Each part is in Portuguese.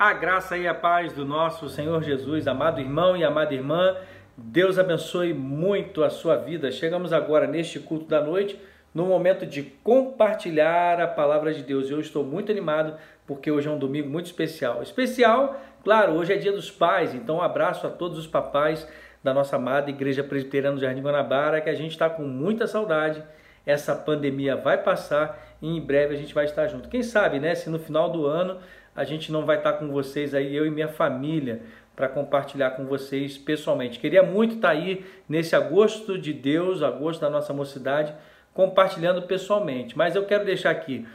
A graça e a paz do nosso Senhor Jesus, amado irmão e amada irmã, Deus abençoe muito a sua vida. Chegamos agora neste culto da noite, no momento de compartilhar a palavra de Deus. Eu estou muito animado porque hoje é um domingo muito especial. Especial, claro, hoje é dia dos pais, então um abraço a todos os papais da nossa amada Igreja Presbiteriana do Jardim Guanabara, que a gente está com muita saudade. Essa pandemia vai passar e em breve a gente vai estar junto. Quem sabe, né, se no final do ano a gente não vai estar com vocês aí, eu e minha família, para compartilhar com vocês pessoalmente. Queria muito estar aí nesse agosto de Deus, agosto da nossa mocidade, compartilhando pessoalmente. Mas eu quero deixar aqui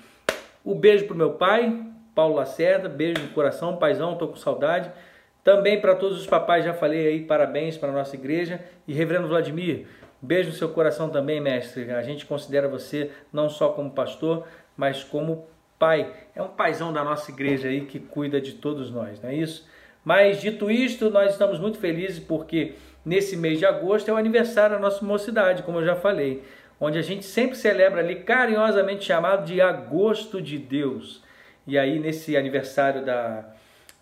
o beijo para o meu pai, Paulo Lacerda, beijo no coração, paizão, estou com saudade. Também para todos os papais, já falei aí, parabéns para a nossa igreja. E Reverendo Vladimir, beijo no seu coração também, mestre. A gente considera você não só como pastor, mas como pai, é um paizão da nossa igreja aí que cuida de todos nós, não é isso? Mas dito isto, nós estamos muito felizes porque nesse mês de agosto é o aniversário da nossa mocidade, como eu já falei, onde a gente sempre celebra ali carinhosamente chamado de Agosto de Deus. E aí nesse aniversário da,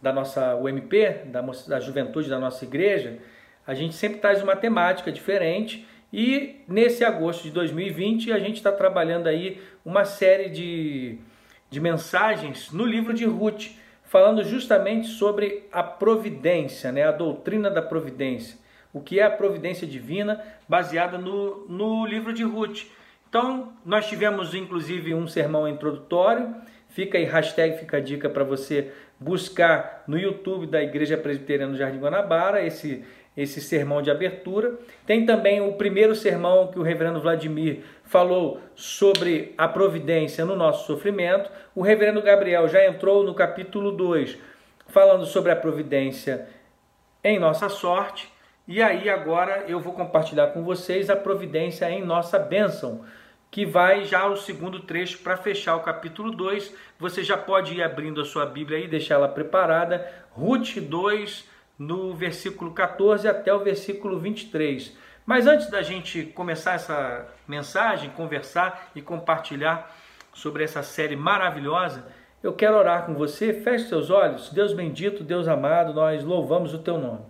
da nossa UMP, da, da juventude da nossa igreja, a gente sempre traz uma temática diferente e nesse agosto de 2020 a gente está trabalhando aí uma série de de mensagens no livro de Ruth, falando justamente sobre a providência, né, a doutrina da providência, o que é a providência divina, baseada no, no livro de Ruth. Então, nós tivemos inclusive um sermão introdutório, fica aí, hashtag fica a dica para você buscar no YouTube da Igreja Presbiteriana do Jardim Guanabara esse esse sermão de abertura. Tem também o primeiro sermão que o reverendo Vladimir falou sobre a providência no nosso sofrimento. O reverendo Gabriel já entrou no capítulo 2, falando sobre a providência em nossa sorte. E aí agora eu vou compartilhar com vocês a providência em nossa bênção, que vai já o segundo trecho para fechar o capítulo 2. Você já pode ir abrindo a sua Bíblia aí, deixar ela preparada. Ruth 2, no versículo 14 até o versículo 23. Mas antes da gente começar essa mensagem, conversar e compartilhar sobre essa série maravilhosa, eu quero orar com você. Feche seus olhos. Deus bendito, Deus amado, nós louvamos o teu nome.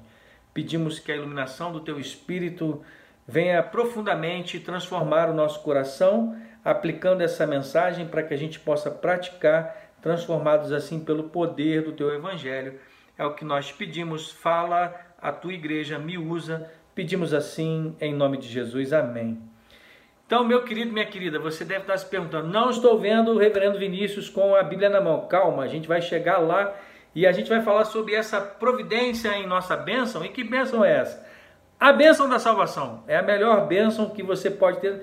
Pedimos que a iluminação do teu espírito venha profundamente transformar o nosso coração, aplicando essa mensagem para que a gente possa praticar, transformados assim pelo poder do teu evangelho é o que nós pedimos. Fala a tua igreja, me usa. Pedimos assim em nome de Jesus. Amém. Então, meu querido, minha querida, você deve estar se perguntando: não estou vendo o reverendo Vinícius com a Bíblia na mão. Calma, a gente vai chegar lá e a gente vai falar sobre essa providência em nossa bênção. E que bênção é essa? A bênção da salvação é a melhor bênção que você pode ter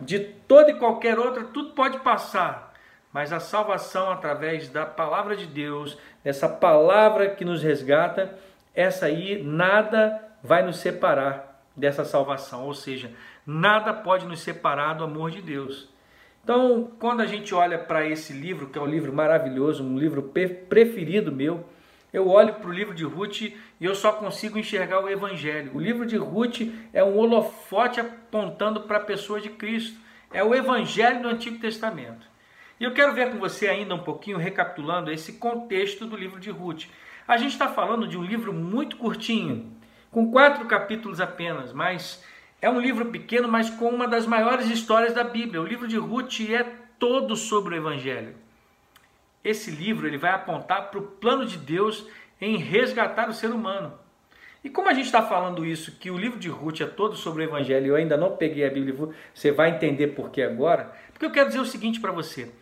de toda e qualquer outra, tudo pode passar mas a salvação através da palavra de Deus, dessa palavra que nos resgata, essa aí nada vai nos separar dessa salvação, ou seja, nada pode nos separar do amor de Deus. Então, quando a gente olha para esse livro, que é um livro maravilhoso, um livro preferido meu, eu olho para o livro de Ruth e eu só consigo enxergar o Evangelho. O livro de Ruth é um holofote apontando para a pessoa de Cristo. É o Evangelho do Antigo Testamento. E eu quero ver com você ainda um pouquinho, recapitulando esse contexto do livro de Ruth. A gente está falando de um livro muito curtinho, com quatro capítulos apenas, mas é um livro pequeno, mas com uma das maiores histórias da Bíblia. O livro de Ruth é todo sobre o Evangelho. Esse livro ele vai apontar para o plano de Deus em resgatar o ser humano. E como a gente está falando isso, que o livro de Ruth é todo sobre o Evangelho, eu ainda não peguei a Bíblia, você vai entender por que agora, porque eu quero dizer o seguinte para você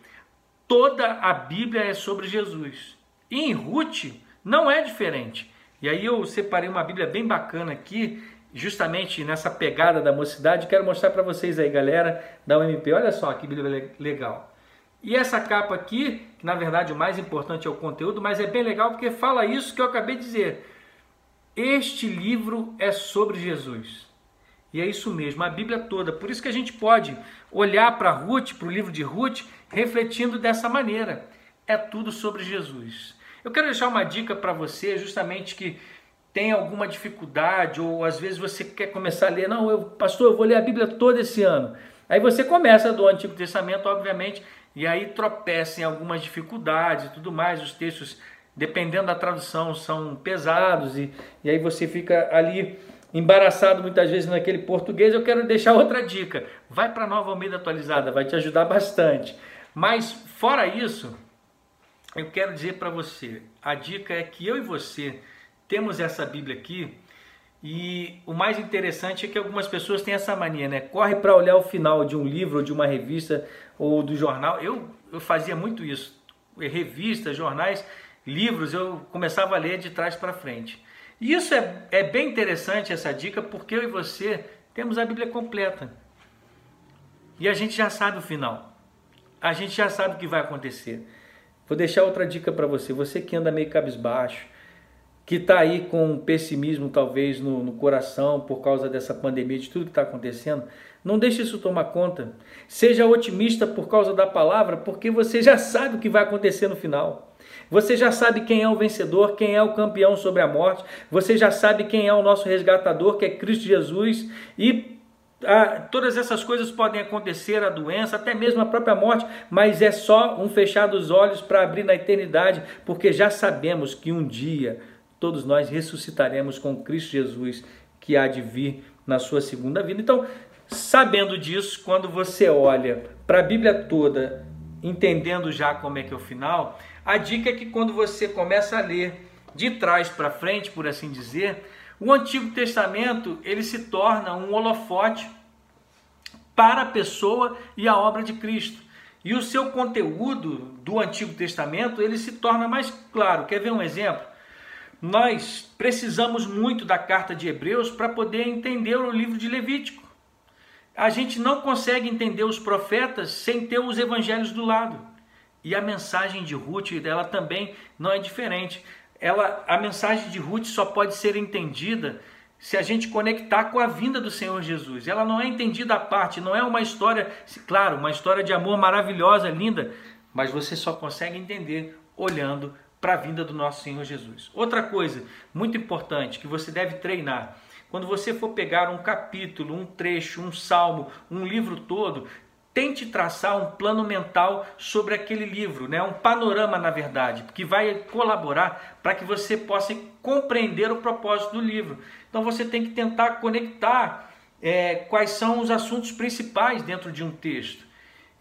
toda a Bíblia é sobre Jesus. E em Ruth não é diferente. E aí eu separei uma Bíblia bem bacana aqui, justamente nessa pegada da mocidade. Quero mostrar para vocês aí, galera da UMP. Olha só que Bíblia legal. E essa capa aqui, que na verdade o mais importante é o conteúdo, mas é bem legal porque fala isso que eu acabei de dizer. Este livro é sobre Jesus. E é isso mesmo, a Bíblia toda. Por isso que a gente pode olhar para Ruth, para o livro de Ruth, refletindo dessa maneira. É tudo sobre Jesus. Eu quero deixar uma dica para você, justamente que tem alguma dificuldade, ou às vezes você quer começar a ler, não, eu, pastor, eu vou ler a Bíblia toda esse ano. Aí você começa do Antigo Testamento, obviamente, e aí tropeça em algumas dificuldades e tudo mais, os textos dependendo da tradução, são pesados e, e aí você fica ali embaraçado muitas vezes naquele português. Eu quero deixar outra dica: vai para a Nova Almeida atualizada, vai te ajudar bastante. Mas fora isso, eu quero dizer para você, a dica é que eu e você temos essa Bíblia aqui e o mais interessante é que algumas pessoas têm essa mania, né? Corre para olhar o final de um livro, de uma revista ou do jornal. Eu, eu fazia muito isso. Revistas, jornais, livros, eu começava a ler de trás para frente. E isso é, é bem interessante, essa dica, porque eu e você temos a Bíblia completa. E a gente já sabe o final. A gente já sabe o que vai acontecer. Vou deixar outra dica para você. Você que anda meio cabisbaixo, que está aí com pessimismo talvez no, no, coração por causa dessa pandemia, de tudo que está acontecendo, não deixe isso tomar conta. Seja otimista por causa da palavra, porque você já sabe o que vai acontecer no final. Você já sabe quem é o vencedor, quem é o campeão sobre a morte. Você já sabe quem é o nosso resgatador, que é Cristo Jesus. E ah, todas essas coisas podem acontecer, a doença, até mesmo a própria morte, mas é só um fechar dos olhos para abrir na eternidade, porque já sabemos que um dia todos nós ressuscitaremos com Cristo Jesus, que há de vir na sua segunda vida. Então, sabendo disso, quando você olha para a Bíblia toda, entendendo já como é que é o final, a dica é que quando você começa a ler de trás para frente, por assim dizer, o Antigo Testamento ele se torna um holofote para a pessoa e a obra de Cristo. E o seu conteúdo do Antigo Testamento ele se torna mais claro. Quer ver um exemplo? Nós precisamos muito da carta de Hebreus para poder entender o livro de Levítico. A gente não consegue entender os profetas sem ter os evangelhos do lado. E a mensagem de Ruth, ela também não é diferente. Ela, a mensagem de Ruth só pode ser entendida se a gente conectar com a vinda do Senhor Jesus. Ela não é entendida à parte, não é uma história, claro, uma história de amor maravilhosa, linda, mas você só consegue entender olhando para a vinda do nosso Senhor Jesus. Outra coisa muito importante que você deve treinar. Quando você for pegar um capítulo, um trecho, um salmo, um livro todo, tente traçar um plano mental sobre aquele livro, né? um panorama, na verdade, que vai colaborar para que você possa compreender o propósito do livro. Então você tem que tentar conectar é, quais são os assuntos principais dentro de um texto.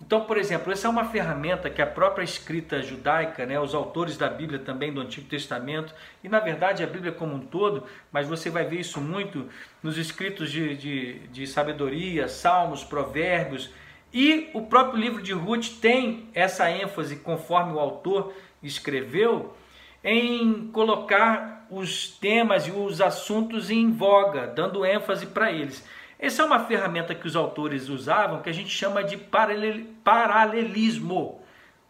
Então, por exemplo, essa é uma ferramenta que a própria escrita judaica, né, os autores da Bíblia também do Antigo Testamento, e na verdade a Bíblia como um todo, mas você vai ver isso muito nos escritos de, de, de sabedoria, salmos, provérbios, e o próprio livro de Ruth tem essa ênfase, conforme o autor escreveu, em colocar os temas e os assuntos em voga, dando ênfase para eles. Essa é uma ferramenta que os autores usavam que a gente chama de paralelismo.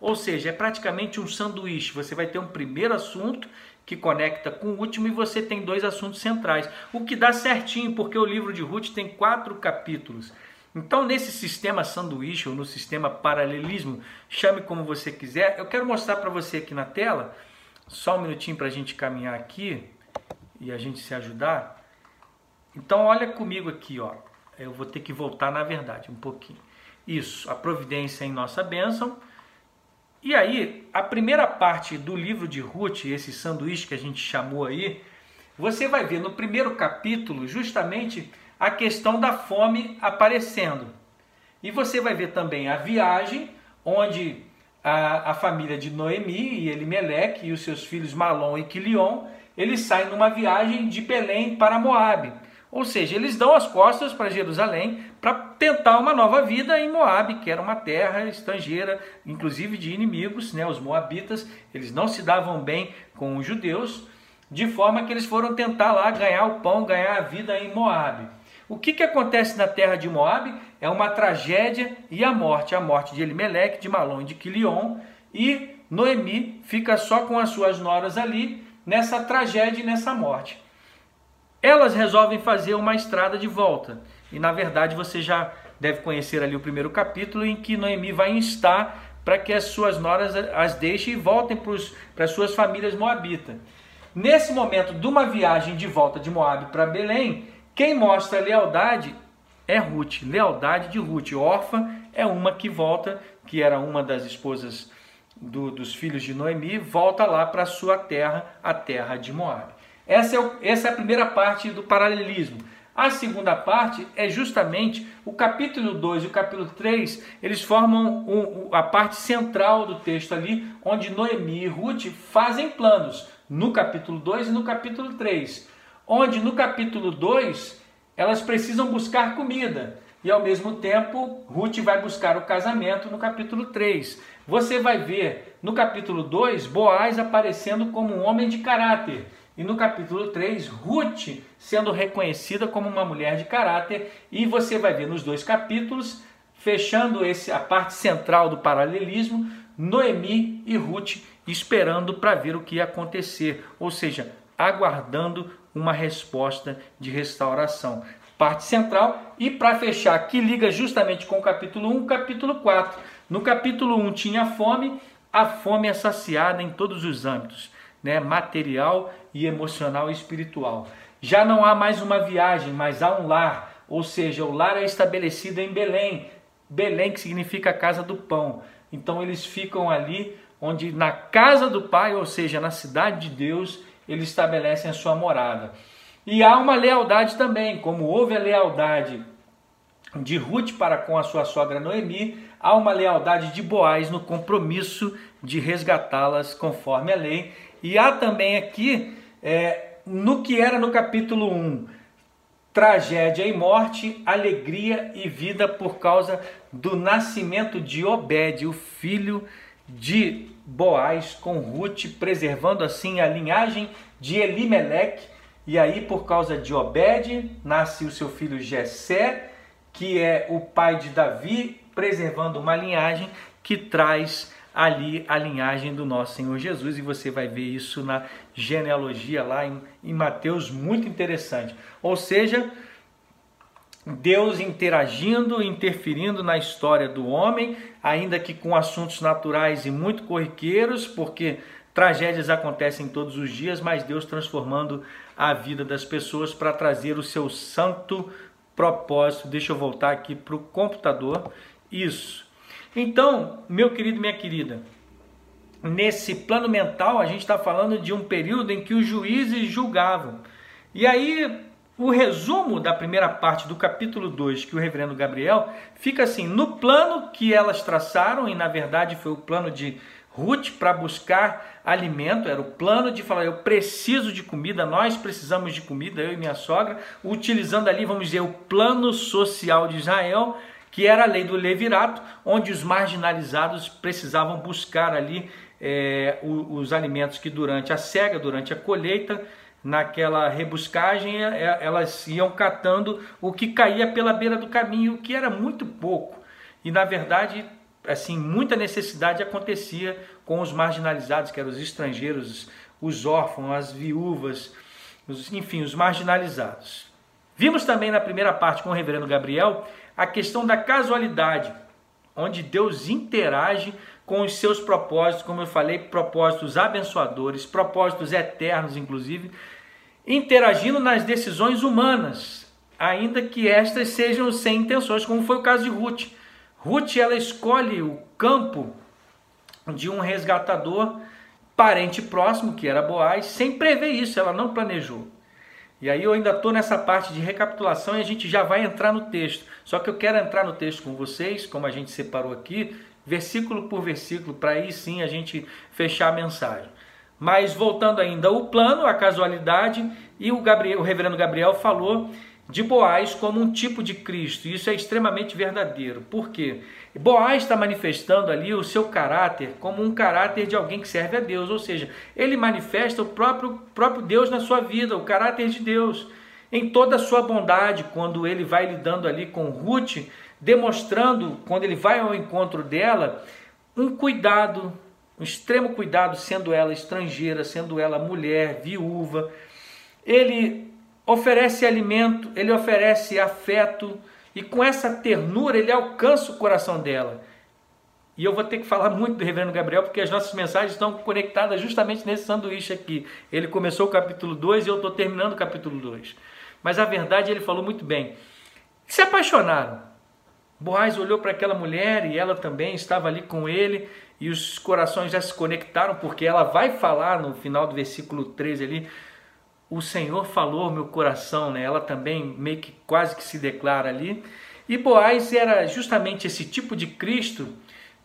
Ou seja, é praticamente um sanduíche. Você vai ter um primeiro assunto que conecta com o último e você tem dois assuntos centrais. O que dá certinho, porque o livro de Ruth tem quatro capítulos. Então, nesse sistema sanduíche ou no sistema paralelismo, chame como você quiser, eu quero mostrar para você aqui na tela, só um minutinho para a gente caminhar aqui e a gente se ajudar. Então olha comigo aqui, ó. Eu vou ter que voltar na verdade um pouquinho. Isso, a providência em nossa bênção. E aí, a primeira parte do livro de Ruth, esse sanduíche que a gente chamou aí, você vai ver no primeiro capítulo justamente a questão da fome aparecendo. E você vai ver também a viagem, onde a, a família de Noemi e Elimeleque e os seus filhos Malom e Quilion, eles saem numa viagem de Belém para Moabe. Ou seja, eles dão as costas para Jerusalém para tentar uma nova vida em Moabe, que era uma terra estrangeira, inclusive de inimigos, né? Os moabitas, eles não se davam bem com os judeus, de forma que eles foram tentar lá ganhar o pão, ganhar a vida em Moabe. O que, que acontece na terra de Moabe? É uma tragédia e a morte, a morte de Elimeleque, de Malom e de Quilion, e Noemi fica só com as suas noras ali, nessa tragédia e nessa morte elas resolvem fazer uma estrada de volta. E na verdade você já deve conhecer ali o primeiro capítulo em que Noemi vai instar para que as suas noras as deixem e voltem para as suas famílias moabitas. Nesse momento de uma viagem de volta de Moab para Belém, quem mostra lealdade é Ruth, lealdade de Ruth. Orfa é uma que volta, que era uma das esposas do, dos filhos de Noemi, volta lá para sua terra, a terra de Moab. Essa é, o, essa é a primeira parte do paralelismo. A segunda parte é justamente o capítulo 2 e o capítulo 3, eles formam um, a parte central do texto ali, onde Noemi e Ruth fazem planos, no capítulo 2 e no capítulo 3. Onde no capítulo 2 elas precisam buscar comida. E ao mesmo tempo Ruth vai buscar o casamento no capítulo 3. Você vai ver no capítulo 2 Boaz aparecendo como um homem de caráter. E no capítulo 3, Ruth sendo reconhecida como uma mulher de caráter, e você vai ver nos dois capítulos, fechando esse a parte central do paralelismo, Noemi e Ruth esperando para ver o que ia acontecer, ou seja, aguardando uma resposta de restauração. Parte central e para fechar, que liga justamente com o capítulo 1, capítulo 4. No capítulo 1 tinha fome, a fome é saciada em todos os âmbitos né, material e emocional e espiritual. Já não há mais uma viagem, mas há um lar, ou seja, o lar é estabelecido em Belém, Belém que significa casa do pão. Então eles ficam ali onde na casa do Pai, ou seja, na cidade de Deus, eles estabelecem a sua morada. E há uma lealdade também, como houve a lealdade de Ruth para com a sua sogra Noemi, há uma lealdade de Boaz no compromisso de resgatá-las conforme a lei. E há também aqui, é, no que era no capítulo 1, tragédia e morte, alegria e vida por causa do nascimento de Obed, o filho de Boaz com Ruth, preservando assim a linhagem de Elimeleque. E aí, por causa de Obed, nasce o seu filho Jessé, que é o pai de Davi, preservando uma linhagem que traz ali a linhagem do nosso Senhor Jesus, e você vai ver isso na genealogia lá em, em Mateus, muito interessante. Ou seja, Deus interagindo, interferindo na história do homem, ainda que com assuntos naturais e muito corriqueiros, porque tragédias acontecem todos os dias, mas Deus transformando a vida das pessoas para trazer o seu santo propósito. Deixa eu voltar aqui para o computador. Isso. Então, meu querido minha querida, nesse plano mental a gente está falando de um período em que os juízes julgavam. E aí, o resumo da primeira parte do capítulo 2, que o reverendo Gabriel, fica assim: no plano que elas traçaram, e na verdade foi o plano de Ruth para buscar alimento, era o plano de falar: eu preciso de comida, nós precisamos de comida, eu e minha sogra, utilizando ali, vamos dizer, o plano social de Israel que era a lei do levirato, onde os marginalizados precisavam buscar ali é, os, os alimentos que durante a cega, durante a colheita, naquela rebuscagem, é, é, elas iam catando o que caía pela beira do caminho, que era muito pouco. E na verdade, assim, muita necessidade acontecia com os marginalizados, que eram os estrangeiros, os órfãos, as viúvas, os, enfim, os marginalizados. Vimos também na primeira parte com o reverendo Gabriel a questão da casualidade, onde Deus interage com os seus propósitos, como eu falei, propósitos abençoadores, propósitos eternos, inclusive, interagindo nas decisões humanas, ainda que estas sejam sem intenções, como foi o caso de Ruth. Ruth ela escolhe o campo de um resgatador parente próximo, que era Boaz, sem prever isso, ela não planejou. E aí eu ainda estou nessa parte de recapitulação e a gente já vai entrar no texto. Só que eu quero entrar no texto com vocês, como a gente separou aqui, versículo por versículo, para aí sim a gente fechar a mensagem. Mas voltando ainda o plano, a casualidade, e o, Gabriel, o reverendo Gabriel falou de Boaz como um tipo de Cristo. Isso é extremamente verdadeiro. Por quê? Boaz está manifestando ali o seu caráter como um caráter de alguém que serve a Deus, ou seja, ele manifesta o próprio, próprio Deus na sua vida, o caráter de Deus, em toda a sua bondade, quando ele vai lidando ali com Ruth, demonstrando, quando ele vai ao encontro dela, um cuidado, um extremo cuidado, sendo ela estrangeira, sendo ela mulher, viúva. Ele oferece alimento, ele oferece afeto, e com essa ternura ele alcança o coração dela. E eu vou ter que falar muito do Reverendo Gabriel, porque as nossas mensagens estão conectadas justamente nesse sanduíche aqui. Ele começou o capítulo 2 e eu estou terminando o capítulo 2. Mas a verdade, ele falou muito bem. Se apaixonaram. Boaz olhou para aquela mulher e ela também estava ali com ele. e os corações já se conectaram, porque ela vai falar no final do versículo 13 ali, o Senhor falou meu coração, né? Ela também meio que quase que se declara ali. E Boaz era justamente esse tipo de Cristo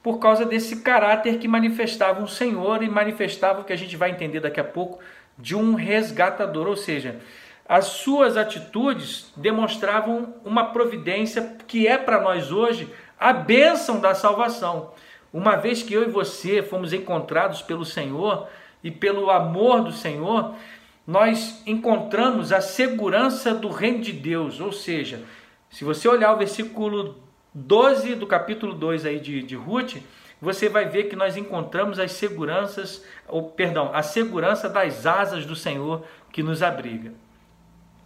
por causa desse caráter que manifestava o Senhor e manifestava o que a gente vai entender daqui a pouco de um resgatador, ou seja, as suas atitudes demonstravam uma providência que é para nós hoje a bênção da salvação. Uma vez que eu e você fomos encontrados pelo Senhor e pelo amor do Senhor, nós encontramos a segurança do reino de Deus. Ou seja, se você olhar o versículo 12 do capítulo 2 aí de, de Ruth, você vai ver que nós encontramos as seguranças, ou perdão, a segurança das asas do Senhor que nos abriga.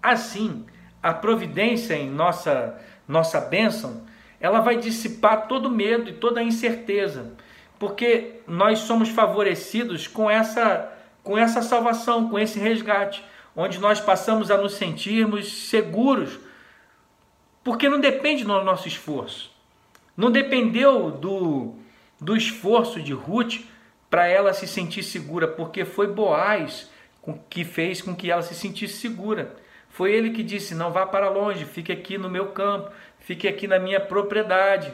Assim, a providência em nossa nossa bênção, ela vai dissipar todo medo e toda incerteza, porque nós somos favorecidos com essa com essa salvação, com esse resgate, onde nós passamos a nos sentirmos seguros, porque não depende do nosso esforço. Não dependeu do, do esforço de Ruth para ela se sentir segura, porque foi Boaz que fez com que ela se sentisse segura. Foi ele que disse: Não vá para longe, fique aqui no meu campo, fique aqui na minha propriedade,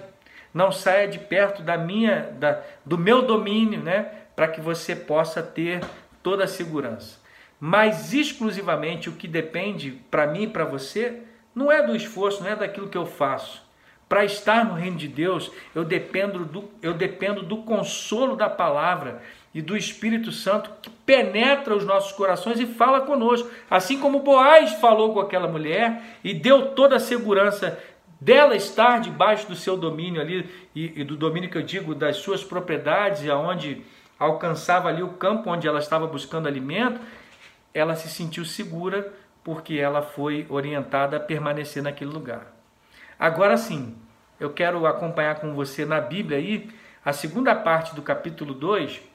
não saia de perto da minha, da, do meu domínio, né? Para que você possa ter toda a segurança. Mas exclusivamente o que depende para mim e para você não é do esforço, não é daquilo que eu faço. Para estar no reino de Deus, eu dependo do, eu dependo do consolo da palavra e do Espírito Santo que penetra os nossos corações e fala conosco. Assim como Boaz falou com aquela mulher e deu toda a segurança dela estar debaixo do seu domínio ali, e, e do domínio que eu digo das suas propriedades, aonde alcançava ali o campo onde ela estava buscando alimento, ela se sentiu segura porque ela foi orientada a permanecer naquele lugar. Agora sim, eu quero acompanhar com você na Bíblia aí a segunda parte do capítulo 2,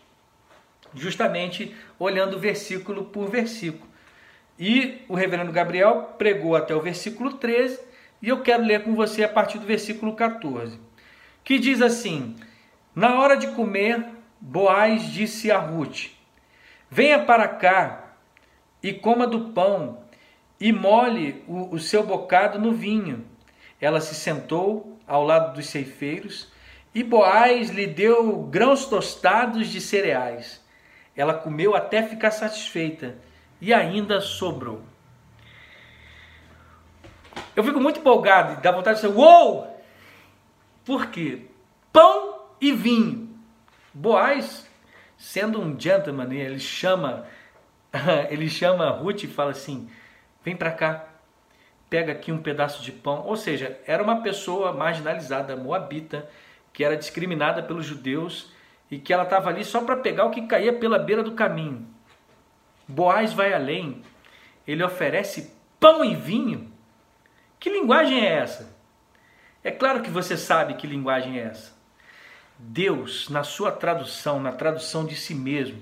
justamente olhando versículo por versículo. E o reverendo Gabriel pregou até o versículo 13, e eu quero ler com você a partir do versículo 14, que diz assim: Na hora de comer, Boaz disse a Ruth: Venha para cá e coma do pão e molhe o, o seu bocado no vinho. Ela se sentou ao lado dos ceifeiros e Boaz lhe deu grãos tostados de cereais. Ela comeu até ficar satisfeita e ainda sobrou. Eu fico muito empolgado e dá vontade de dizer: Uou! Por quê? Pão e vinho. Boaz, sendo um gentleman, ele chama, ele chama Ruth e fala assim: vem para cá, pega aqui um pedaço de pão. Ou seja, era uma pessoa marginalizada, moabita, que era discriminada pelos judeus e que ela estava ali só para pegar o que caía pela beira do caminho. Boaz vai além, ele oferece pão e vinho. Que linguagem é essa? É claro que você sabe que linguagem é essa. Deus, na sua tradução, na tradução de si mesmo,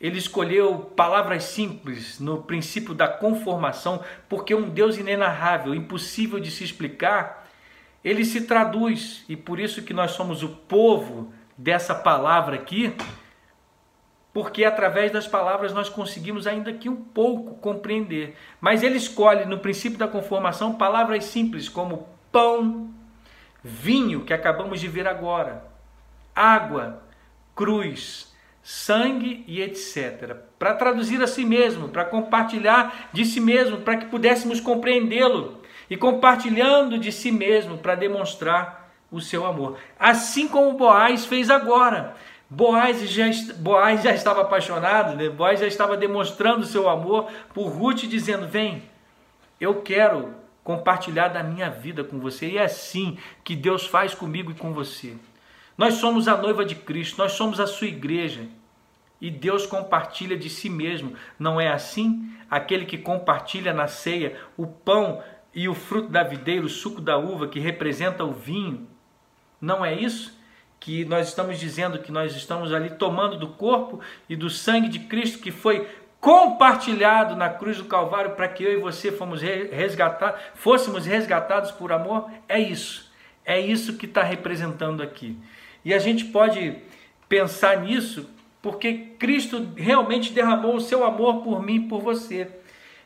ele escolheu palavras simples no princípio da conformação, porque um Deus inenarrável, impossível de se explicar, ele se traduz, e por isso que nós somos o povo dessa palavra aqui, porque através das palavras nós conseguimos ainda que um pouco compreender. Mas ele escolhe no princípio da conformação palavras simples como pão, vinho, que acabamos de ver agora, água, cruz, sangue e etc. Para traduzir a si mesmo, para compartilhar de si mesmo, para que pudéssemos compreendê-lo e compartilhando de si mesmo para demonstrar o seu amor. Assim como Boaz fez agora. Boaz já, Boaz já estava apaixonado, né? Boaz já estava demonstrando seu amor por Ruth, dizendo: Vem, eu quero compartilhar da minha vida com você. E é assim que Deus faz comigo e com você. Nós somos a noiva de Cristo, nós somos a sua igreja. E Deus compartilha de si mesmo. Não é assim? Aquele que compartilha na ceia o pão e o fruto da videira, o suco da uva que representa o vinho. Não é isso? Que nós estamos dizendo que nós estamos ali tomando do corpo e do sangue de Cristo que foi compartilhado na cruz do Calvário para que eu e você fomos resgatados, fôssemos resgatados por amor? É isso. É isso que está representando aqui. E a gente pode pensar nisso, porque Cristo realmente derramou o seu amor por mim e por você,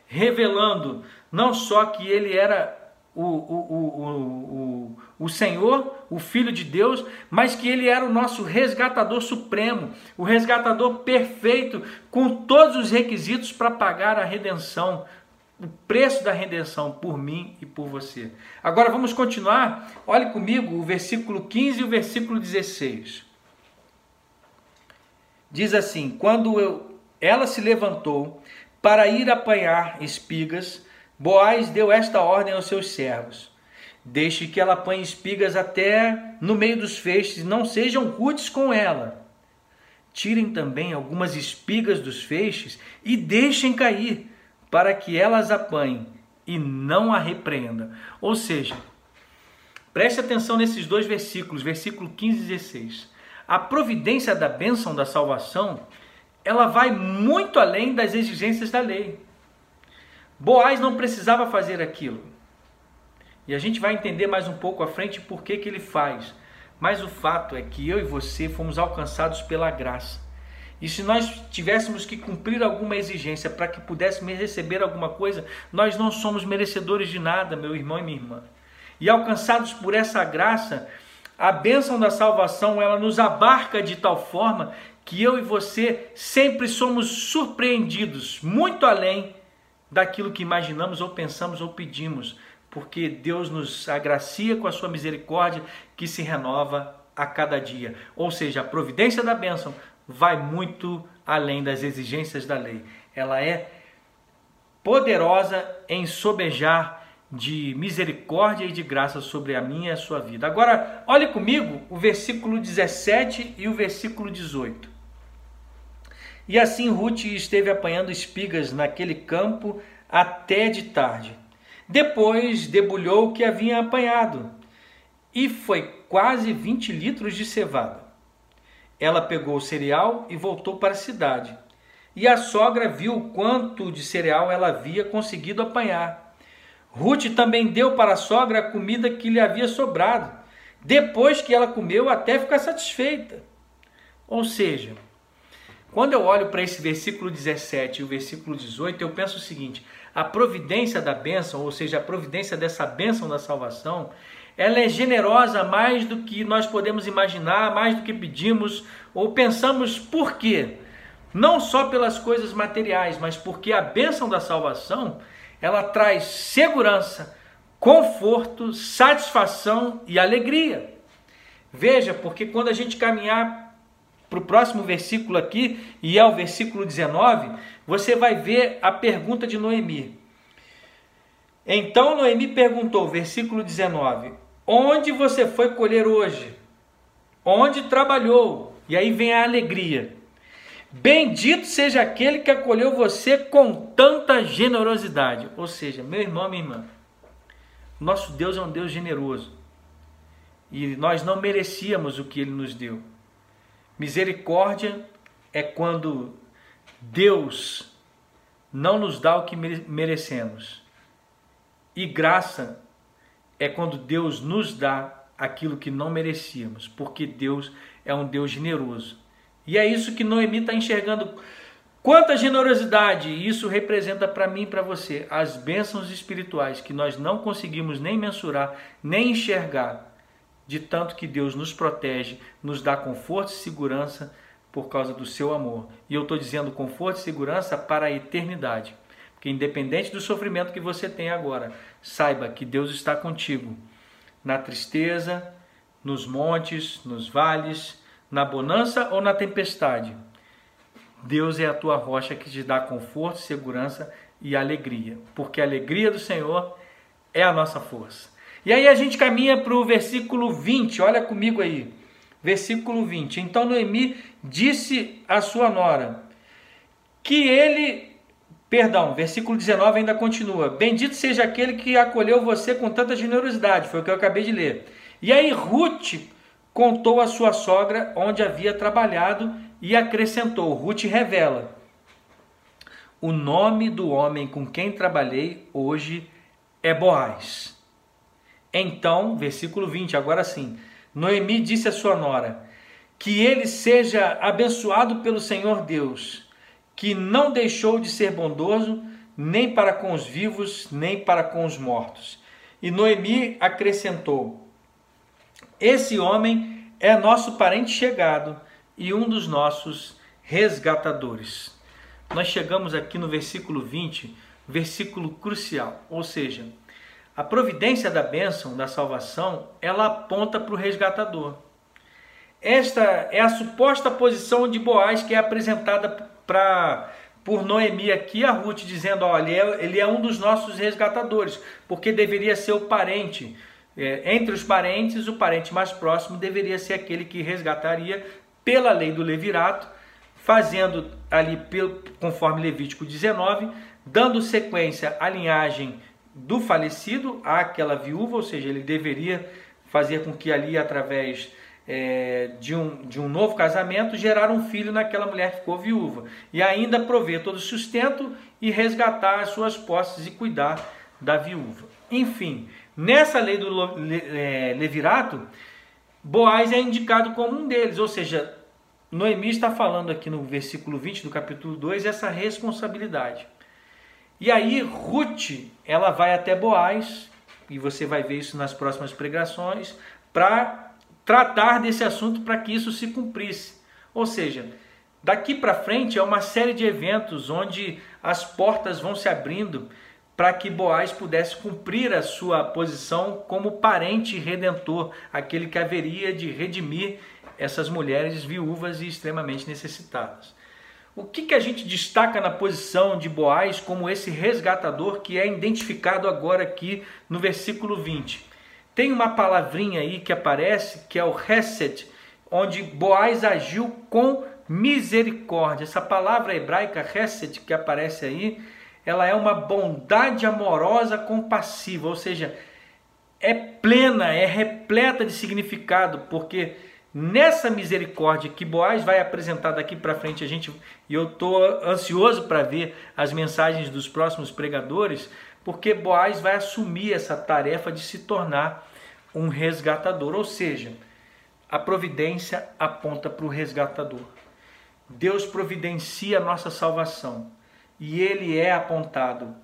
revelando não só que ele era o, o, o, o, Senhor, o Filho de Deus, mas que ele era o nosso resgatador supremo, o resgatador perfeito, com todos os requisitos para pagar a redenção, o preço da redenção por mim e por você. Agora vamos continuar. Olhe comigo o versículo 15 e o versículo 16. Diz assim: Quando eu, ela se levantou para ir apanhar espigas, Boaz deu esta ordem aos seus servos: Deixe que ela apanhe espigas até no meio dos feixes, não sejam rudes com ela. Tirem também algumas espigas dos feixes e deixem cair, para que elas apanhem e não a repreenda. Ou seja, preste atenção nesses dois versículos, versículo 15 e 16. A providência da bênção da salvação, ela vai muito além das exigências da lei. Boaz não precisava fazer aquilo. E a gente vai entender mais um pouco à frente por que, que ele faz. Mas o fato é que eu e você fomos alcançados pela graça. E se nós tivéssemos que cumprir alguma exigência para que pudéssemos receber alguma coisa, nós não somos merecedores de nada, meu irmão e minha irmã. E alcançados por essa graça, a bênção da salvação, ela nos abarca de tal forma que eu e você sempre somos surpreendidos muito além daquilo que imaginamos ou pensamos ou pedimos, porque Deus nos agracia com a sua misericórdia que se renova a cada dia. Ou seja, a providência da bênção vai muito além das exigências da lei. Ela é poderosa em sobejar de misericórdia e de graça sobre a minha e a sua vida. Agora, olhe comigo o versículo 17 e o versículo 18. E assim Ruth esteve apanhando espigas naquele campo até de tarde. Depois debulhou o que havia apanhado, e foi quase 20 litros de cevada. Ela pegou o cereal e voltou para a cidade. E a sogra viu quanto de cereal ela havia conseguido apanhar. Ruth também deu para a sogra a comida que lhe havia sobrado, depois que ela comeu até ficar satisfeita. Ou seja, quando eu olho para esse versículo 17 e o versículo 18, eu penso o seguinte: a providência da bênção, ou seja, a providência dessa bênção da salvação, ela é generosa mais do que nós podemos imaginar, mais do que pedimos ou pensamos por quê? Não só pelas coisas materiais, mas porque a bênção da salvação, ela traz segurança, conforto, satisfação e alegria. Veja, porque quando a gente caminhar para o próximo versículo aqui, e é o versículo 19, você vai ver a pergunta de Noemi. Então Noemi perguntou, versículo 19: Onde você foi colher hoje? Onde trabalhou? E aí vem a alegria. Bendito seja aquele que acolheu você com tanta generosidade. Ou seja, meu irmão, minha irmã, nosso Deus é um Deus generoso. E nós não merecíamos o que ele nos deu. Misericórdia é quando Deus não nos dá o que merecemos. E graça é quando Deus nos dá aquilo que não merecíamos, porque Deus é um Deus generoso. E é isso que Noemi está enxergando. Quanta generosidade isso representa para mim e para você. As bênçãos espirituais que nós não conseguimos nem mensurar, nem enxergar de tanto que Deus nos protege, nos dá conforto e segurança por causa do seu amor. E eu estou dizendo conforto e segurança para a eternidade. Porque independente do sofrimento que você tem agora, saiba que Deus está contigo na tristeza, nos montes, nos vales, na bonança ou na tempestade. Deus é a tua rocha que te dá conforto, segurança e alegria, porque a alegria do Senhor é a nossa força. E aí a gente caminha para o versículo 20, olha comigo aí. Versículo 20. Então Noemi disse à sua nora que ele, perdão, versículo 19 ainda continua: Bendito seja aquele que acolheu você com tanta generosidade, foi o que eu acabei de ler. E aí Ruth contou à sua sogra onde havia trabalhado e acrescentou: Ruth revela: O nome do homem com quem trabalhei hoje é Boaz. Então, versículo 20, agora sim. Noemi disse à sua nora: que ele seja abençoado pelo Senhor Deus, que não deixou de ser bondoso nem para com os vivos, nem para com os mortos. E Noemi acrescentou: Esse homem é nosso parente chegado e um dos nossos resgatadores. Nós chegamos aqui no versículo 20, versículo crucial, ou seja, a providência da bênção, da salvação, ela aponta para o resgatador. Esta é a suposta posição de Boaz que é apresentada para por Noemi aqui a Ruth dizendo, olha, é, ele é um dos nossos resgatadores, porque deveria ser o parente. É, entre os parentes, o parente mais próximo deveria ser aquele que resgataria pela lei do levirato, fazendo ali, conforme Levítico 19, dando sequência à linhagem do falecido àquela viúva, ou seja, ele deveria fazer com que ali, através é, de, um, de um novo casamento, gerar um filho naquela mulher que ficou viúva. E ainda prover todo o sustento e resgatar as suas posses e cuidar da viúva. Enfim, nessa lei do é, levirato, Boaz é indicado como um deles, ou seja, Noemi está falando aqui no versículo 20 do capítulo 2 essa responsabilidade. E aí Ruth, ela vai até Boaz, e você vai ver isso nas próximas pregações, para tratar desse assunto para que isso se cumprisse. Ou seja, daqui para frente é uma série de eventos onde as portas vão se abrindo para que Boaz pudesse cumprir a sua posição como parente redentor, aquele que haveria de redimir essas mulheres viúvas e extremamente necessitadas. O que, que a gente destaca na posição de Boaz como esse resgatador que é identificado agora aqui no versículo 20? Tem uma palavrinha aí que aparece que é o Hesed, onde Boaz agiu com misericórdia. Essa palavra hebraica Hesed que aparece aí, ela é uma bondade amorosa compassiva, ou seja, é plena, é repleta de significado, porque Nessa misericórdia que Boaz vai apresentar daqui para frente, a gente e eu estou ansioso para ver as mensagens dos próximos pregadores, porque Boaz vai assumir essa tarefa de se tornar um resgatador, ou seja, a providência aponta para o resgatador. Deus providencia a nossa salvação. E ele é apontado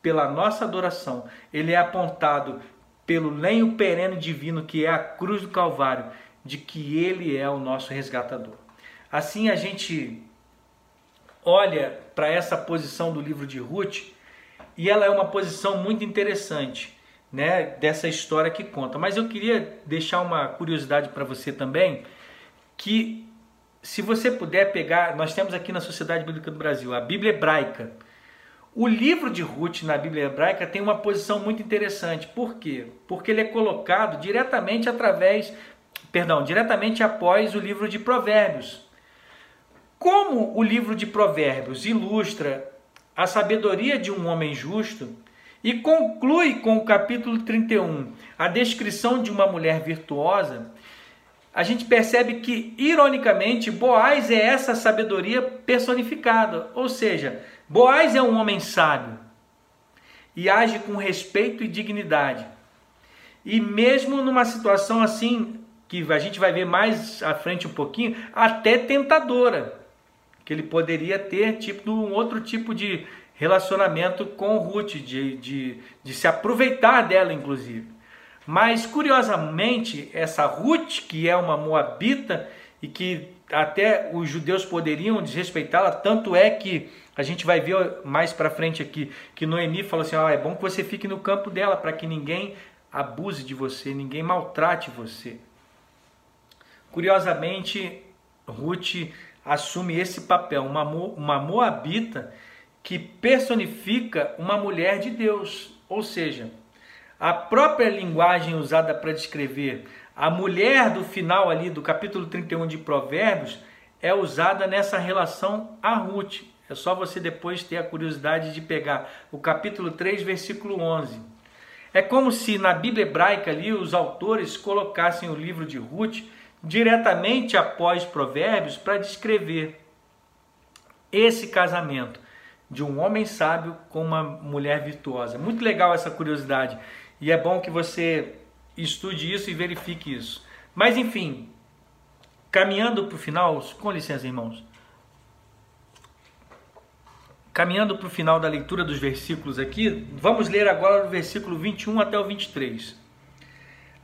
pela nossa adoração, ele é apontado pelo lenho perene divino que é a cruz do Calvário de que Ele é o nosso resgatador. Assim a gente olha para essa posição do livro de Ruth e ela é uma posição muito interessante, né, dessa história que conta. Mas eu queria deixar uma curiosidade para você também, que se você puder pegar, nós temos aqui na Sociedade Bíblica do Brasil a Bíblia Hebraica. O livro de Ruth na Bíblia Hebraica tem uma posição muito interessante. Por quê? Porque ele é colocado diretamente através perdão, diretamente após o livro de Provérbios. Como o livro de Provérbios ilustra a sabedoria de um homem justo e conclui com o capítulo 31 a descrição de uma mulher virtuosa, a gente percebe que, ironicamente, Boaz é essa sabedoria personificada, ou seja, Boaz é um homem sábio e age com respeito e dignidade. E mesmo numa situação assim que a gente vai ver mais à frente um pouquinho, até tentadora, que ele poderia ter tipo um outro tipo de relacionamento com Ruth, de, de, de se aproveitar dela, inclusive. Mas curiosamente, essa Ruth, que é uma moabita e que até os judeus poderiam desrespeitá-la, tanto é que a gente vai ver mais para frente aqui que Noemi falou assim: ah, é bom que você fique no campo dela para que ninguém abuse de você, ninguém maltrate você. Curiosamente, Ruth assume esse papel, uma, uma moabita que personifica uma mulher de Deus. Ou seja, a própria linguagem usada para descrever a mulher do final ali do capítulo 31 de Provérbios é usada nessa relação a Ruth. É só você depois ter a curiosidade de pegar o capítulo 3, versículo 11. É como se na Bíblia hebraica ali os autores colocassem o livro de Ruth diretamente após Provérbios para descrever esse casamento de um homem sábio com uma mulher virtuosa. Muito legal essa curiosidade e é bom que você estude isso e verifique isso. Mas enfim, caminhando para o final, com licença, irmãos. Caminhando para o final da leitura dos versículos aqui, vamos ler agora o versículo 21 até o 23.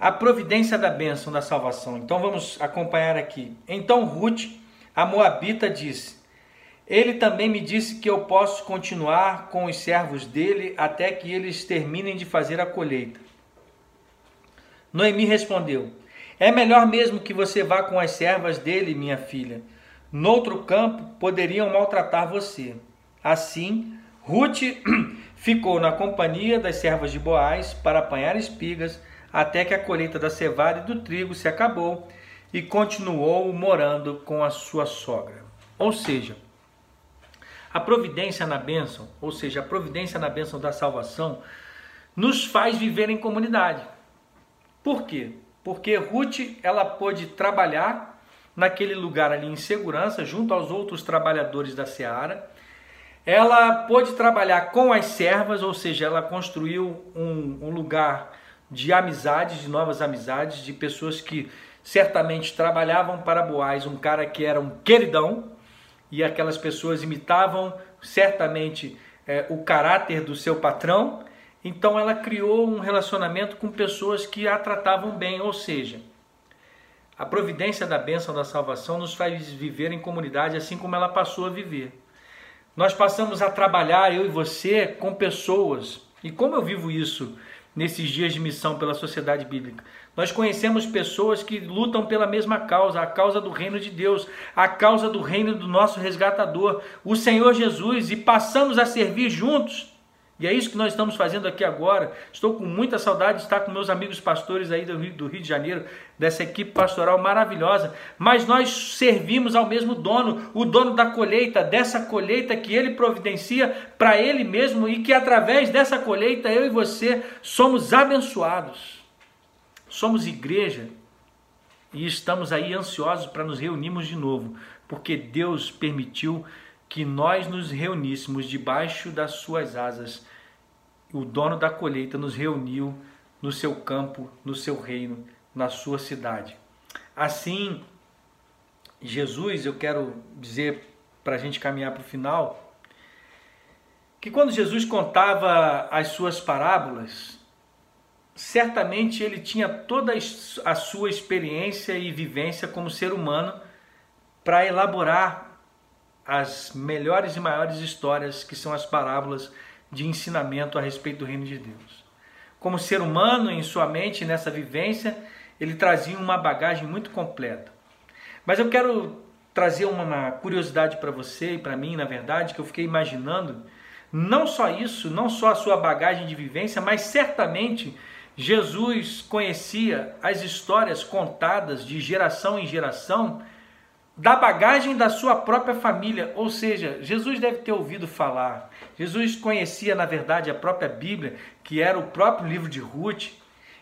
A providência da bênção da salvação. Então vamos acompanhar aqui. Então Ruth, a Moabita, disse: Ele também me disse que eu posso continuar com os servos dele até que eles terminem de fazer a colheita. Noemi respondeu: É melhor mesmo que você vá com as servas dele, minha filha. Noutro campo poderiam maltratar você. Assim, Ruth ficou na companhia das servas de Boaz para apanhar espigas até que a colheita da cevada e do trigo se acabou e continuou morando com a sua sogra. Ou seja, a providência na bênção, ou seja, a providência na bênção da salvação, nos faz viver em comunidade. Por quê? Porque Ruth ela pôde trabalhar naquele lugar ali em segurança, junto aos outros trabalhadores da seara ela pôde trabalhar com as servas, ou seja, ela construiu um, um lugar de amizades, de novas amizades, de pessoas que certamente trabalhavam para Boaz, um cara que era um queridão, e aquelas pessoas imitavam certamente é, o caráter do seu patrão, então ela criou um relacionamento com pessoas que a tratavam bem, ou seja, a providência da bênção da salvação nos faz viver em comunidade assim como ela passou a viver. Nós passamos a trabalhar, eu e você, com pessoas. E como eu vivo isso nesses dias de missão pela sociedade bíblica? Nós conhecemos pessoas que lutam pela mesma causa, a causa do reino de Deus, a causa do reino do nosso resgatador, o Senhor Jesus, e passamos a servir juntos e é isso que nós estamos fazendo aqui agora. Estou com muita saudade de estar com meus amigos pastores aí do Rio, do Rio de Janeiro, dessa equipe pastoral maravilhosa. Mas nós servimos ao mesmo dono, o dono da colheita, dessa colheita que ele providencia para ele mesmo e que através dessa colheita eu e você somos abençoados. Somos igreja e estamos aí ansiosos para nos reunirmos de novo, porque Deus permitiu que nós nos reuníssemos debaixo das suas asas. O dono da colheita nos reuniu no seu campo, no seu reino, na sua cidade. Assim, Jesus, eu quero dizer para a gente caminhar para o final, que quando Jesus contava as suas parábolas, certamente ele tinha toda a sua experiência e vivência como ser humano para elaborar as melhores e maiores histórias que são as parábolas de ensinamento a respeito do reino de Deus. Como ser humano, em sua mente, nessa vivência, ele trazia uma bagagem muito completa. Mas eu quero trazer uma curiosidade para você e para mim, na verdade, que eu fiquei imaginando. Não só isso, não só a sua bagagem de vivência, mas certamente Jesus conhecia as histórias contadas de geração em geração da bagagem da sua própria família. Ou seja, Jesus deve ter ouvido falar. Jesus conhecia, na verdade, a própria Bíblia, que era o próprio livro de Ruth.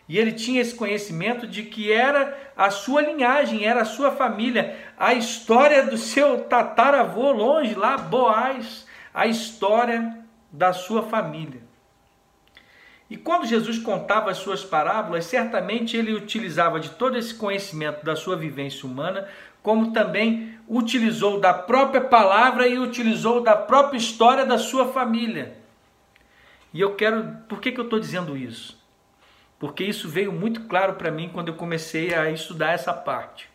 E ele tinha esse conhecimento de que era a sua linhagem, era a sua família, a história do seu tataravô longe lá, Boaz, a história da sua família. E quando Jesus contava as suas parábolas, certamente ele utilizava de todo esse conhecimento da sua vivência humana como também utilizou da própria palavra e utilizou da própria história da sua família. E eu quero, por que, que eu estou dizendo isso? Porque isso veio muito claro para mim quando eu comecei a estudar essa parte.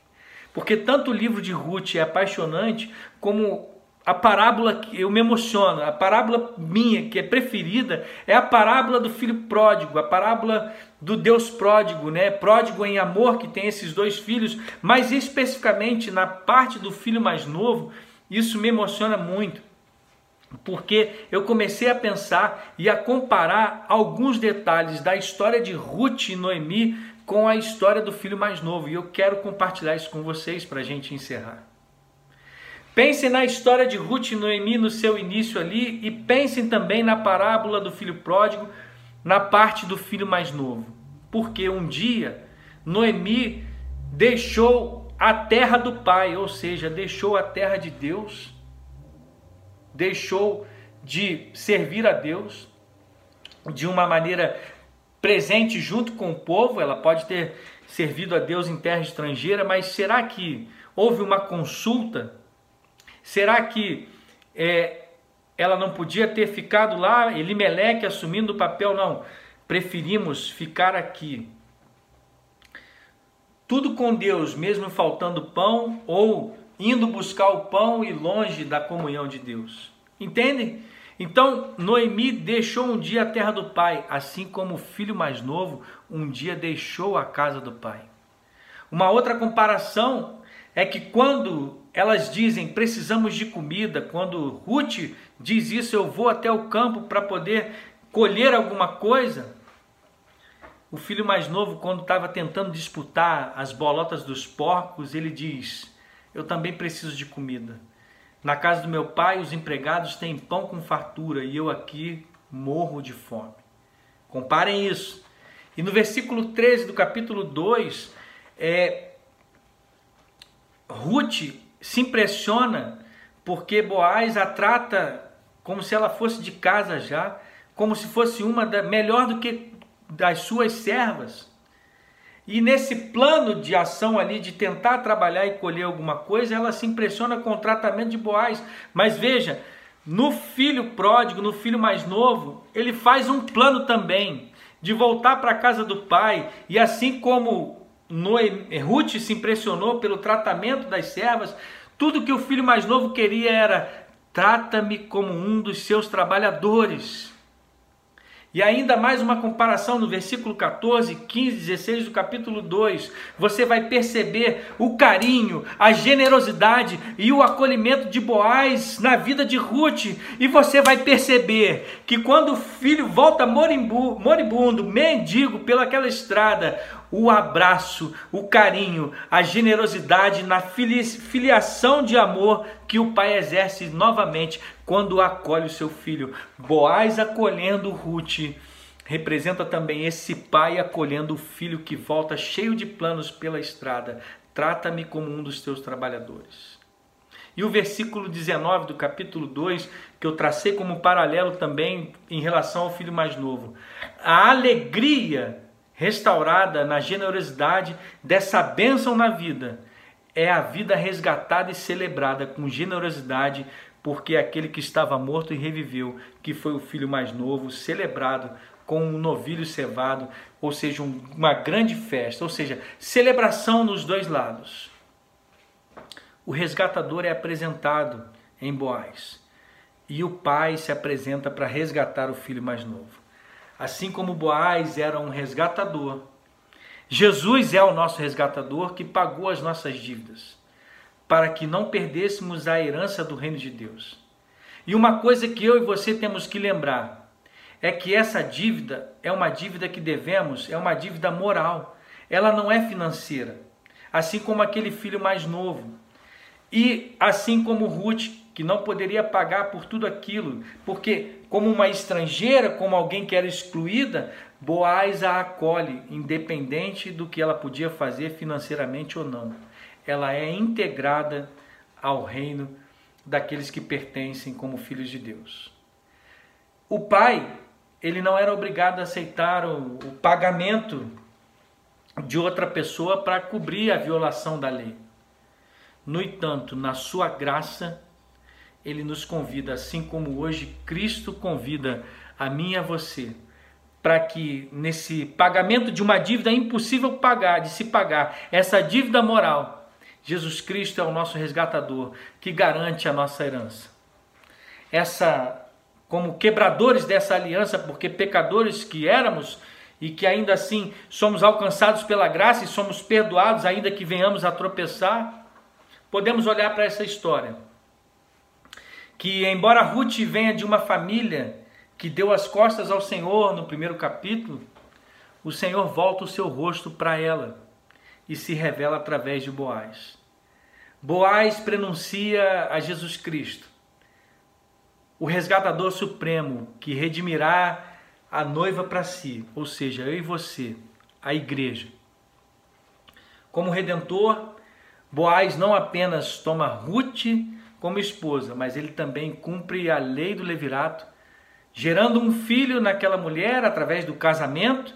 Porque tanto o livro de Ruth é apaixonante, como a parábola que eu me emociono, a parábola minha que é preferida é a parábola do filho pródigo, a parábola do Deus pródigo, né? Pródigo em amor que tem esses dois filhos, mas especificamente na parte do filho mais novo, isso me emociona muito. Porque eu comecei a pensar e a comparar alguns detalhes da história de Ruth e Noemi com a história do filho mais novo. E eu quero compartilhar isso com vocês para a gente encerrar. Pensem na história de Ruth e Noemi no seu início ali e pensem também na parábola do filho pródigo, na parte do filho mais novo. Porque um dia Noemi deixou a terra do pai, ou seja, deixou a terra de Deus, deixou de servir a Deus de uma maneira presente junto com o povo, ela pode ter servido a Deus em terra estrangeira, mas será que houve uma consulta? Será que é, ela não podia ter ficado lá, Elimeleque assumindo o papel? Não, preferimos ficar aqui. Tudo com Deus, mesmo faltando pão ou indo buscar o pão e longe da comunhão de Deus. Entendem? Então, Noemi deixou um dia a terra do pai, assim como o filho mais novo um dia deixou a casa do pai. Uma outra comparação é que quando elas dizem precisamos de comida, quando Ruth diz isso, eu vou até o campo para poder colher alguma coisa. O filho mais novo, quando estava tentando disputar as bolotas dos porcos, ele diz: Eu também preciso de comida. Na casa do meu pai, os empregados têm pão com fartura e eu aqui morro de fome. Comparem isso. E no versículo 13 do capítulo 2, é, Ruth se impressiona porque Boaz a trata como se ela fosse de casa já, como se fosse uma da, melhor do que das suas servas. E nesse plano de ação ali, de tentar trabalhar e colher alguma coisa, ela se impressiona com o tratamento de Boaz. Mas veja, no filho pródigo, no filho mais novo, ele faz um plano também de voltar para a casa do pai. E assim como Noé, Ruth se impressionou pelo tratamento das servas, tudo que o filho mais novo queria era: trata-me como um dos seus trabalhadores. E ainda mais uma comparação no versículo 14, 15, 16 do capítulo 2. Você vai perceber o carinho, a generosidade e o acolhimento de Boaz na vida de Ruth. E você vai perceber que quando o filho volta moribundo, mendigo pelaquela estrada, o abraço, o carinho, a generosidade na filiação de amor que o pai exerce novamente quando acolhe o seu filho. Boaz acolhendo Ruth representa também esse pai acolhendo o filho que volta cheio de planos pela estrada. Trata-me como um dos teus trabalhadores. E o versículo 19 do capítulo 2, que eu tracei como paralelo também em relação ao filho mais novo. A alegria restaurada na generosidade dessa bênção na vida, é a vida resgatada e celebrada com generosidade, porque aquele que estava morto e reviveu, que foi o filho mais novo, celebrado com um novilho cevado, ou seja, uma grande festa, ou seja, celebração nos dois lados. O resgatador é apresentado em Boaz e o pai se apresenta para resgatar o filho mais novo. Assim como Boaz era um resgatador, Jesus é o nosso resgatador que pagou as nossas dívidas, para que não perdêssemos a herança do reino de Deus. E uma coisa que eu e você temos que lembrar é que essa dívida é uma dívida que devemos, é uma dívida moral. Ela não é financeira. Assim como aquele filho mais novo. E assim como Ruth, que não poderia pagar por tudo aquilo, porque como uma estrangeira, como alguém que era excluída, Boaz a acolhe, independente do que ela podia fazer financeiramente ou não. Ela é integrada ao reino daqueles que pertencem como filhos de Deus. O pai, ele não era obrigado a aceitar o, o pagamento de outra pessoa para cobrir a violação da lei. No entanto, na sua graça, ele nos convida, assim como hoje Cristo convida a mim e a você, para que nesse pagamento de uma dívida impossível pagar, de se pagar, essa dívida moral, Jesus Cristo é o nosso resgatador que garante a nossa herança. Essa como quebradores dessa aliança, porque pecadores que éramos e que ainda assim somos alcançados pela graça e somos perdoados ainda que venhamos a tropeçar, podemos olhar para essa história que, embora Ruth venha de uma família que deu as costas ao Senhor no primeiro capítulo, o Senhor volta o seu rosto para ela e se revela através de Boaz. Boaz prenuncia a Jesus Cristo, o resgatador supremo que redimirá a noiva para si, ou seja, eu e você, a igreja. Como redentor, Boaz não apenas toma Ruth como esposa, mas ele também cumpre a lei do levirato, gerando um filho naquela mulher através do casamento,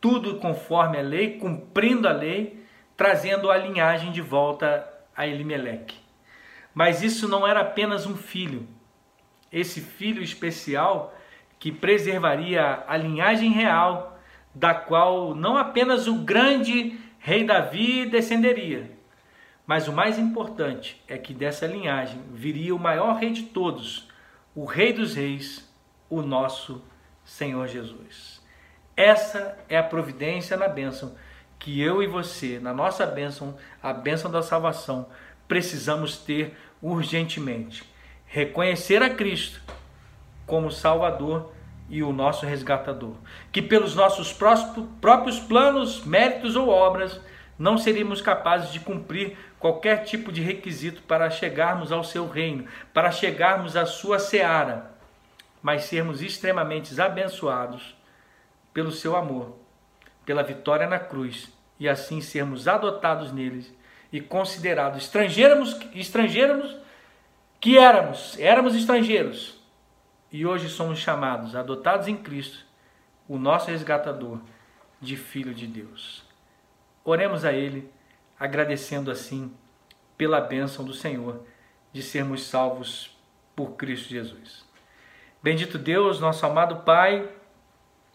tudo conforme a lei, cumprindo a lei, trazendo a linhagem de volta a Elimeleque. Mas isso não era apenas um filho. Esse filho especial que preservaria a linhagem real, da qual não apenas o grande rei Davi descenderia, mas o mais importante é que dessa linhagem viria o maior rei de todos, o Rei dos Reis, o nosso Senhor Jesus. Essa é a providência na bênção que eu e você, na nossa bênção, a bênção da salvação, precisamos ter urgentemente. Reconhecer a Cristo como Salvador e o nosso resgatador. Que pelos nossos próprios planos, méritos ou obras, não seríamos capazes de cumprir qualquer tipo de requisito para chegarmos ao seu reino, para chegarmos à sua seara, mas sermos extremamente abençoados pelo seu amor, pela vitória na cruz e assim sermos adotados neles e considerados estrangeiros, estrangeiros que éramos, éramos estrangeiros e hoje somos chamados, adotados em Cristo, o nosso resgatador, de Filho de Deus. Oremos a Ele, agradecendo assim pela bênção do Senhor de sermos salvos por Cristo Jesus. Bendito Deus, nosso amado Pai,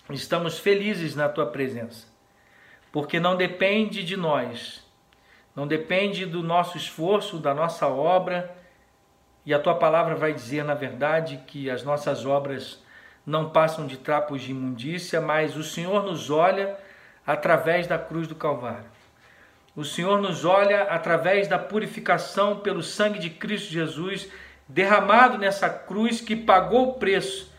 estamos felizes na Tua presença, porque não depende de nós, não depende do nosso esforço, da nossa obra e a tua palavra vai dizer, na verdade, que as nossas obras não passam de trapos de imundícia, mas o Senhor nos olha através da cruz do Calvário. O Senhor nos olha através da purificação pelo sangue de Cristo Jesus, derramado nessa cruz que pagou o preço,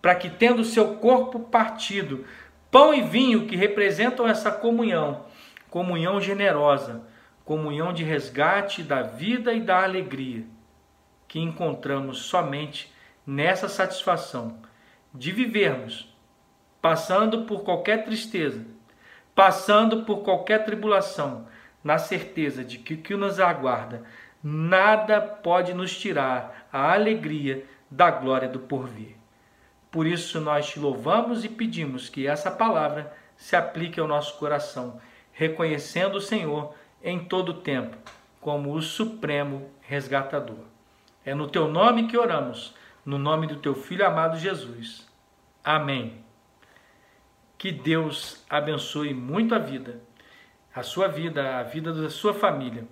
para que, tendo seu corpo partido, pão e vinho que representam essa comunhão, comunhão generosa, comunhão de resgate da vida e da alegria que encontramos somente nessa satisfação de vivermos, passando por qualquer tristeza, passando por qualquer tribulação, na certeza de que o que nos aguarda nada pode nos tirar a alegria da glória do porvir. Por isso nós te louvamos e pedimos que essa palavra se aplique ao nosso coração, reconhecendo o Senhor em todo o tempo como o supremo resgatador. É no teu nome que oramos, no nome do teu filho amado Jesus. Amém. Que Deus abençoe muito a vida, a sua vida, a vida da sua família